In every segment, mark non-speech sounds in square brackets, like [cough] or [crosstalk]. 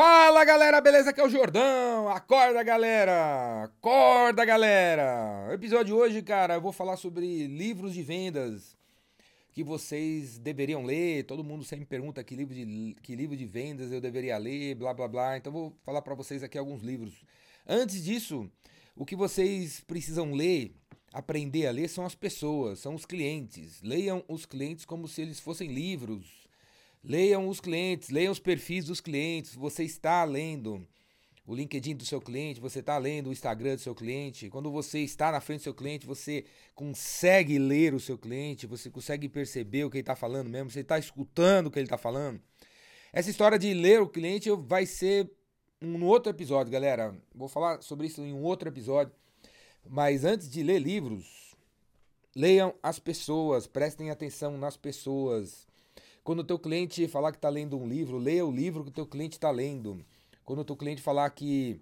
Fala galera, beleza? Aqui é o Jordão. Acorda galera! Acorda galera! Episódio de hoje, cara, eu vou falar sobre livros de vendas que vocês deveriam ler. Todo mundo sempre pergunta que livro de, que livro de vendas eu deveria ler, blá blá blá. Então vou falar para vocês aqui alguns livros. Antes disso, o que vocês precisam ler, aprender a ler são as pessoas, são os clientes. Leiam os clientes como se eles fossem livros Leiam os clientes, leiam os perfis dos clientes. Você está lendo o LinkedIn do seu cliente, você está lendo o Instagram do seu cliente. Quando você está na frente do seu cliente, você consegue ler o seu cliente, você consegue perceber o que ele está falando mesmo, você está escutando o que ele está falando. Essa história de ler o cliente vai ser um outro episódio, galera. Vou falar sobre isso em um outro episódio. Mas antes de ler livros, leiam as pessoas, prestem atenção nas pessoas. Quando o teu cliente falar que está lendo um livro, leia o livro que o teu cliente está lendo. Quando o teu cliente falar que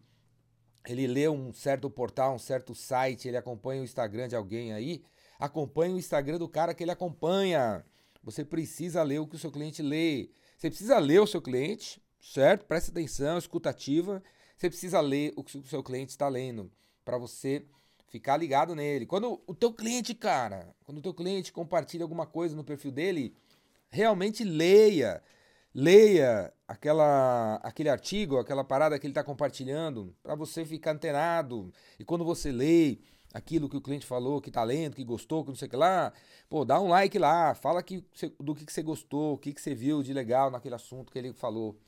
ele lê um certo portal, um certo site, ele acompanha o Instagram de alguém aí, acompanhe o Instagram do cara que ele acompanha. Você precisa ler o que o seu cliente lê. Você precisa ler o seu cliente, certo? Presta atenção, escutativa. Você precisa ler o que o seu cliente está lendo para você ficar ligado nele. Quando o teu cliente, cara, quando o teu cliente compartilha alguma coisa no perfil dele, realmente leia. Leia aquela, aquele artigo, aquela parada que ele está compartilhando, para você ficar antenado. E quando você lê aquilo que o cliente falou, que tá lendo, que gostou, que não sei o que lá, pô, dá um like lá, fala que, do que, que você gostou, o que, que você viu de legal naquele assunto que ele falou.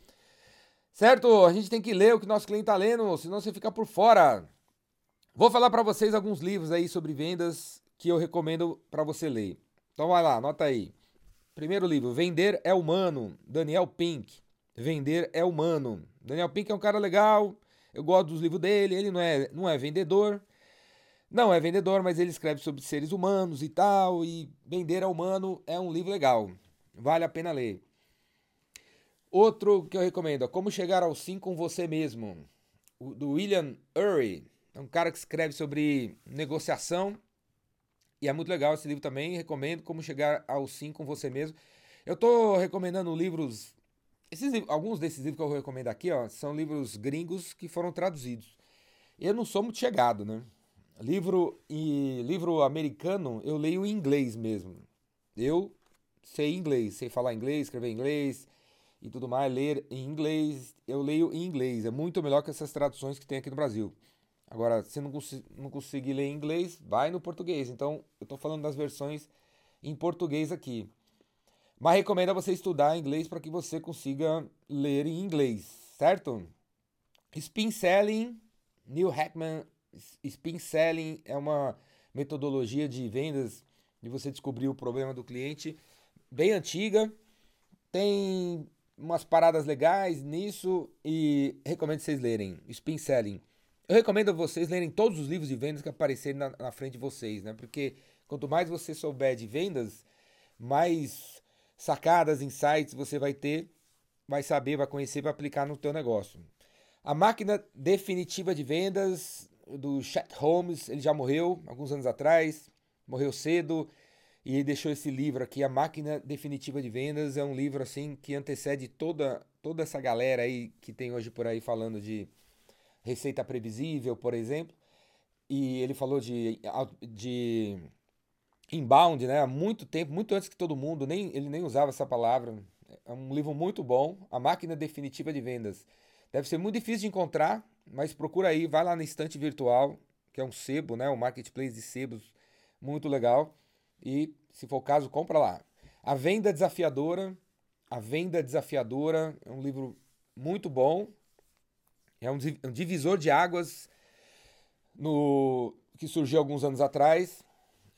Certo? A gente tem que ler o que nosso cliente tá lendo, senão você fica por fora. Vou falar para vocês alguns livros aí sobre vendas que eu recomendo para você ler. Então vai lá, anota aí. Primeiro livro, Vender é Humano, Daniel Pink. Vender é Humano. Daniel Pink é um cara legal, eu gosto dos livros dele, ele não é, não é vendedor. Não é vendedor, mas ele escreve sobre seres humanos e tal, e Vender é Humano é um livro legal. Vale a pena ler. Outro que eu recomendo, Como Chegar ao Sim com Você Mesmo, do William Ury. É um cara que escreve sobre negociação e é muito legal esse livro também. Recomendo Como Chegar ao Sim com Você Mesmo. Eu estou recomendando livros. Esses, alguns desses livros que eu recomendo aqui ó, são livros gringos que foram traduzidos. Eu não sou muito chegado, né? Livro e livro americano eu leio em inglês mesmo. Eu sei inglês, sei falar inglês, escrever inglês e tudo mais, ler em inglês. Eu leio em inglês. É muito melhor que essas traduções que tem aqui no Brasil. Agora, se não, cons não conseguir ler em inglês, vai no português. Então, eu estou falando das versões em português aqui. Mas recomendo a você estudar inglês para que você consiga ler em inglês, certo? Spin Selling, Neil Hackman, Spin Selling é uma metodologia de vendas de você descobrir o problema do cliente, bem antiga, tem umas paradas legais nisso e recomendo vocês lerem. Spin Selling. Eu recomendo a vocês lerem todos os livros de vendas que aparecerem na, na frente de vocês, né? Porque quanto mais você souber de vendas, mais sacadas, insights você vai ter, vai saber, vai conhecer, vai aplicar no teu negócio. A máquina definitiva de vendas do Chet Holmes, ele já morreu alguns anos atrás, morreu cedo e ele deixou esse livro aqui, A Máquina Definitiva de Vendas, é um livro assim que antecede toda toda essa galera aí que tem hoje por aí falando de receita previsível, por exemplo. E ele falou de, de inbound, né? Há muito tempo, muito antes que todo mundo, nem, ele nem usava essa palavra. É um livro muito bom, A Máquina Definitiva de Vendas. Deve ser muito difícil de encontrar, mas procura aí, vai lá na estante virtual, que é um sebo, né? Um marketplace de sebos muito legal. E, se for o caso, compra lá. A Venda Desafiadora. A Venda Desafiadora é um livro muito bom. É um divisor de águas no que surgiu alguns anos atrás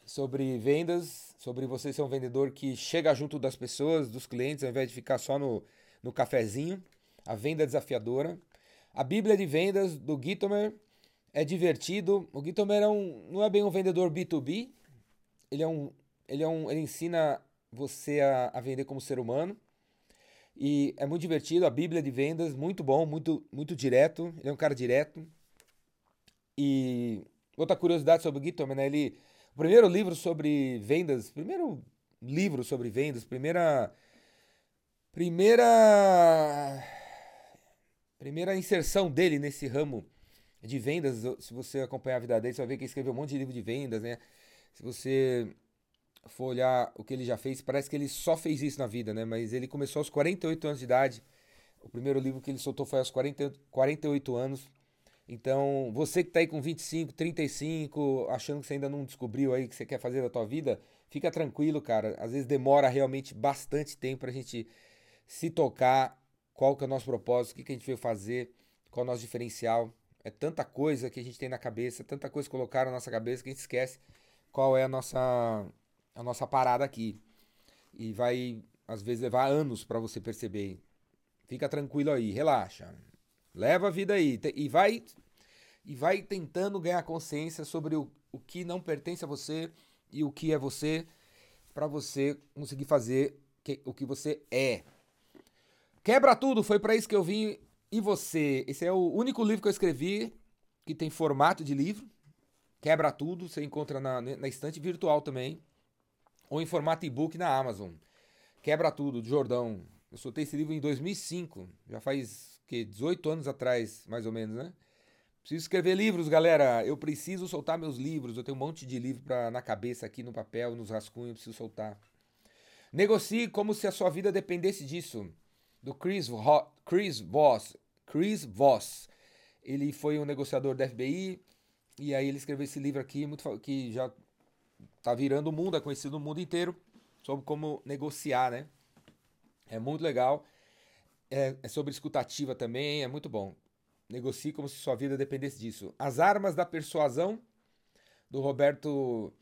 sobre vendas, sobre você ser um vendedor que chega junto das pessoas, dos clientes, ao invés de ficar só no, no cafezinho. A venda desafiadora. A Bíblia de Vendas do Gitomer é divertido. O Gitomer é um, não é bem um vendedor B2B. Ele é um, ele é um, ele ensina você a, a vender como ser humano. E é muito divertido, a Bíblia de vendas, muito bom, muito, muito direto. Ele é um cara direto. E outra curiosidade sobre o Gittom, né? Ele, o primeiro livro sobre vendas, primeiro livro sobre vendas, primeira. Primeira. primeira inserção dele nesse ramo de vendas. Se você acompanhar a vida dele, você vai ver que ele escreveu um monte de livro de vendas, né? Se você for olhar o que ele já fez, parece que ele só fez isso na vida, né? Mas ele começou aos 48 anos de idade. O primeiro livro que ele soltou foi aos 40, 48 anos. Então, você que está aí com 25, 35, achando que você ainda não descobriu aí o que você quer fazer da tua vida, fica tranquilo, cara. Às vezes demora realmente bastante tempo para a gente se tocar qual que é o nosso propósito, o que, que a gente veio fazer, qual é o nosso diferencial. É tanta coisa que a gente tem na cabeça, tanta coisa que colocaram na nossa cabeça que a gente esquece qual é a nossa, a nossa parada aqui. E vai, às vezes, levar anos para você perceber. Fica tranquilo aí, relaxa. Leva a vida aí. E vai, e vai tentando ganhar consciência sobre o, o que não pertence a você e o que é você, para você conseguir fazer que, o que você é. Quebra tudo, foi para isso que eu vim. E você? Esse é o único livro que eu escrevi que tem formato de livro. Quebra tudo, você encontra na, na estante virtual também. Ou em formato e-book na Amazon. Quebra tudo, de Jordão. Eu soltei esse livro em 2005. Já faz que 18 anos atrás, mais ou menos, né? Preciso escrever livros, galera. Eu preciso soltar meus livros. Eu tenho um monte de livro pra, na cabeça aqui no papel, nos rascunhos, preciso soltar. Negocie como se a sua vida dependesse disso do Chris, Chris Voss. Chris Voss. Ele foi um negociador da FBI e aí ele escreveu esse livro aqui muito que já tá virando o mundo, é conhecido no mundo inteiro sobre como negociar, né? É muito legal. É, é sobre escutativa também, é muito bom. Negocie como se sua vida dependesse disso. As Armas da Persuasão, do Roberto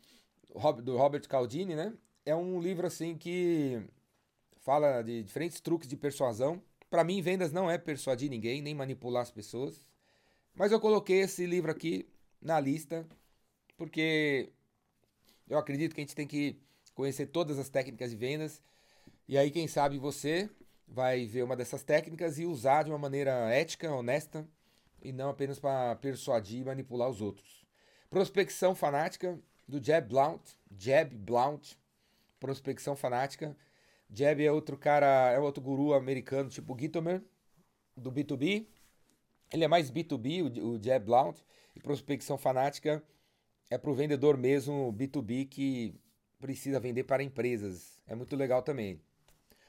do Robert Caldini, né? É um livro assim que fala de diferentes truques de persuasão. Para mim, vendas não é persuadir ninguém, nem manipular as pessoas. Mas eu coloquei esse livro aqui na lista porque eu acredito que a gente tem que conhecer todas as técnicas de vendas. E aí, quem sabe você vai ver uma dessas técnicas e usar de uma maneira ética, honesta e não apenas para persuadir e manipular os outros. Prospecção fanática do Jeb Blount, Jeb Blount, prospecção fanática Jeb é outro cara, é outro guru americano, tipo Gitomer, do B2B. Ele é mais B2B, o, Jeb Blount. E prospecção fanática é para o vendedor mesmo, B2B, que precisa vender para empresas. É muito legal também.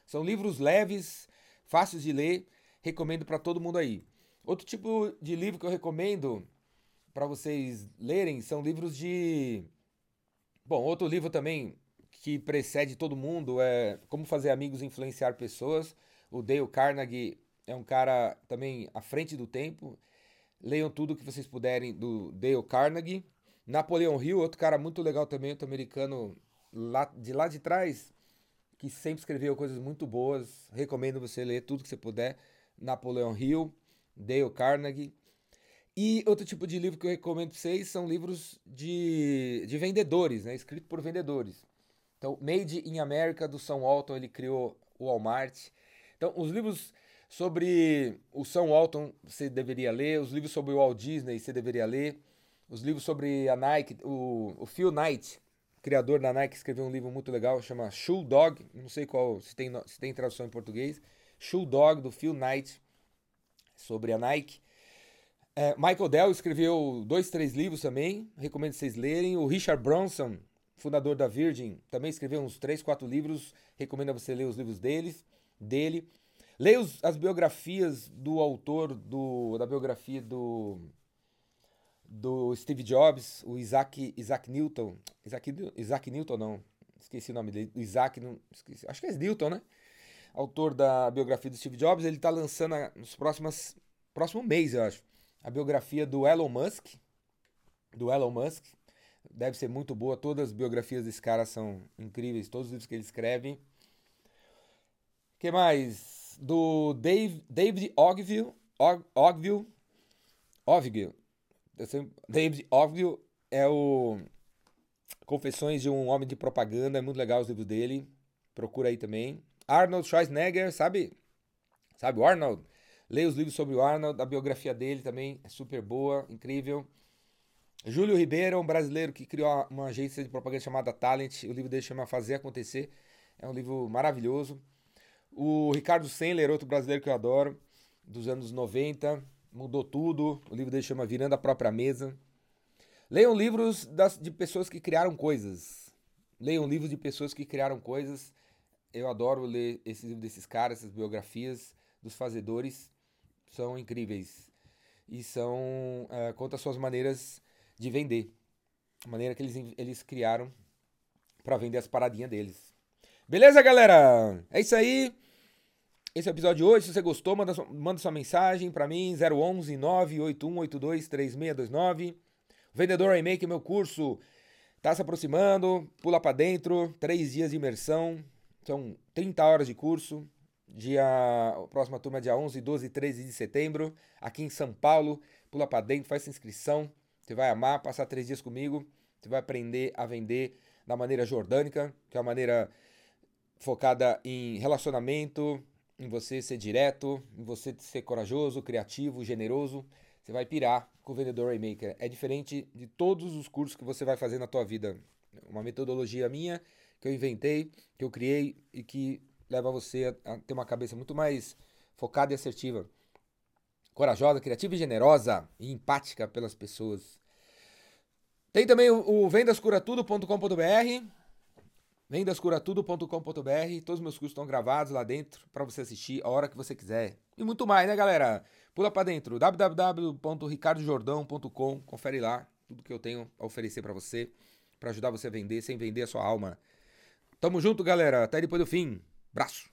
São livros leves, fáceis de ler, recomendo para todo mundo aí. Outro tipo de livro que eu recomendo para vocês lerem são livros de. Bom, outro livro também que precede todo mundo é Como Fazer Amigos Influenciar Pessoas. O Dale Carnegie é um cara também à frente do tempo. Leiam tudo que vocês puderem do Dale Carnegie. Napoleão Hill, outro cara muito legal também, outro americano lá, de lá de trás, que sempre escreveu coisas muito boas. Recomendo você ler tudo que você puder. Napoleão Hill, Dale Carnegie. E outro tipo de livro que eu recomendo para vocês são livros de, de vendedores, né? escrito por vendedores. Então, Made in America do São Walton, ele criou o Walmart. Então, os livros sobre o São Walton você deveria ler, os livros sobre o Walt Disney você deveria ler, os livros sobre a Nike, o, o Phil Knight, criador da Nike, escreveu um livro muito legal, chama Shoe Dog, não sei qual, se tem, se tem tradução em português, Shoe Dog, do Phil Knight, sobre a Nike. É, Michael Dell escreveu dois, três livros também, recomendo vocês lerem. O Richard Bronson fundador da Virgin, também escreveu uns 3, 4 livros. Recomendo você ler os livros deles, dele. Leia as biografias do autor do, da biografia do, do Steve Jobs, o Isaac, Isaac Newton. Isaac, Isaac Newton, não. Esqueci o nome dele. Isaac, não, esqueci, acho que é Newton, né? Autor da biografia do Steve Jobs. Ele está lançando nos próximos, próximo mês, eu acho, a biografia do Elon Musk. Do Elon Musk deve ser muito boa. Todas as biografias desse cara são incríveis, todos os livros que ele escreve. que mais? Do Dave, David Ogville, Og, Ogville, [laughs] David Ogville é o Confissões de um Homem de Propaganda, é muito legal os livros dele. Procura aí também. Arnold Schwarzenegger, sabe? Sabe o Arnold? Leia os livros sobre o Arnold, a biografia dele também é super boa, incrível. Júlio Ribeiro um brasileiro que criou uma agência de propaganda chamada Talent. O livro dele chama Fazer Acontecer. É um livro maravilhoso. O Ricardo Sendler, outro brasileiro que eu adoro. dos anos 90, mudou tudo. O livro dele chama Virando a Própria Mesa. Leiam livros das, de pessoas que criaram coisas. Leiam livros de pessoas que criaram coisas. Eu adoro ler esses livros desses caras, essas biografias dos fazedores. São incríveis. E são. Uh, conta suas maneiras de vender. A maneira que eles, eles criaram para vender as paradinhas deles. Beleza, galera? É isso aí. Esse é o episódio de hoje. Se você gostou, manda, manda sua mensagem para mim, 011 98182 3629. Vendedor iMake, meu curso, tá se aproximando. Pula para dentro. Três dias de imersão. São 30 horas de curso. Dia, a próxima turma é dia 11, 12 e 13 de setembro, aqui em São Paulo. Pula para dentro, faz sua inscrição. Você vai amar passar três dias comigo. Você vai aprender a vender da maneira jordânica, que é uma maneira focada em relacionamento, em você ser direto, em você ser corajoso, criativo, generoso. Você vai pirar com o vendedor Raymaker. É diferente de todos os cursos que você vai fazer na tua vida. Uma metodologia minha que eu inventei, que eu criei e que leva você a ter uma cabeça muito mais focada e assertiva. Corajosa, criativa e generosa e empática pelas pessoas. Tem também o, o vendascuratudo.com.br vendascuratudo.com.br. Todos os meus cursos estão gravados lá dentro para você assistir a hora que você quiser. E muito mais, né, galera? Pula para dentro, www.ricardojordão.com. Confere lá tudo que eu tenho a oferecer para você, para ajudar você a vender sem vender a sua alma. Tamo junto, galera. Até depois do fim. Braço.